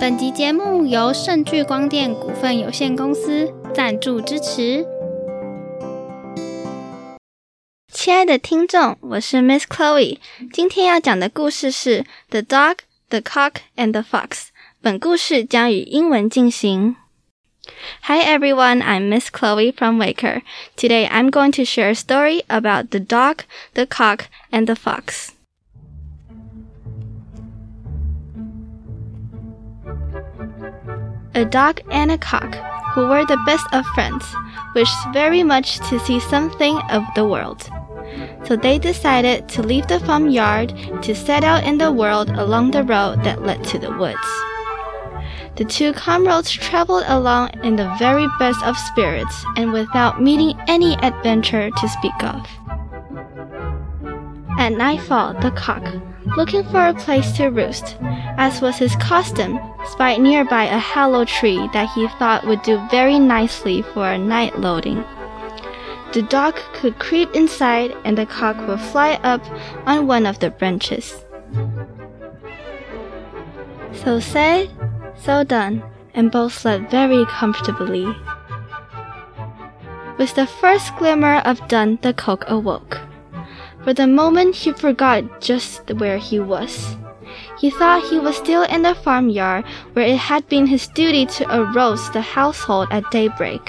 本集节目由盛聚光电股份有限公司赞助支持。亲爱的听众，我是 Miss Chloe。今天要讲的故事是《The Dog, the Cock and the Fox》。本故事将以英文进行。Hi everyone, I'm Miss Chloe from Waker. Today I'm going to share a story about the dog, the cock, and the fox. A dog and a cock, who were the best of friends, wished very much to see something of the world. So they decided to leave the farmyard to set out in the world along the road that led to the woods. The two comrades traveled along in the very best of spirits and without meeting any adventure to speak of. At nightfall, the cock, looking for a place to roost, as was his custom, spied nearby a hollow tree that he thought would do very nicely for a night loading. The dog could creep inside and the cock would fly up on one of the branches. So said, so done, and both slept very comfortably. With the first glimmer of dawn, the cock awoke. For the moment, he forgot just where he was. He thought he was still in the farmyard where it had been his duty to arouse the household at daybreak.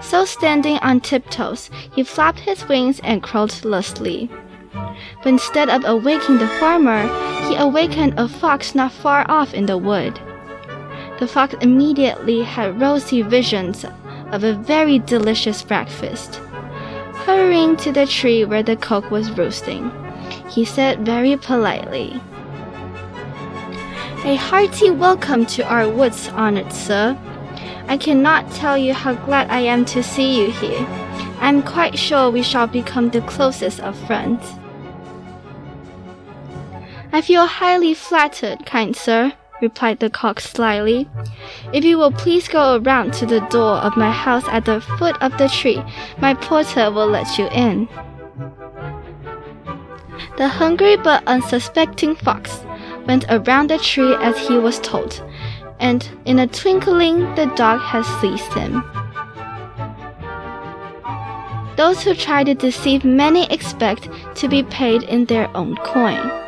So standing on tiptoes, he flapped his wings and crowed lustily. But instead of awaking the farmer, he awakened a fox not far off in the wood. The fox immediately had rosy visions of a very delicious breakfast. Hurrying to the tree where the cock was roosting, he said very politely, A hearty welcome to our woods, honored sir. I cannot tell you how glad I am to see you here. I am quite sure we shall become the closest of friends. I feel highly flattered, kind sir, replied the cock slyly. If you will please go around to the door of my house at the foot of the tree, my porter will let you in. The hungry but unsuspecting fox went around the tree as he was told, and in a twinkling the dog had seized him. Those who try to deceive many expect to be paid in their own coin.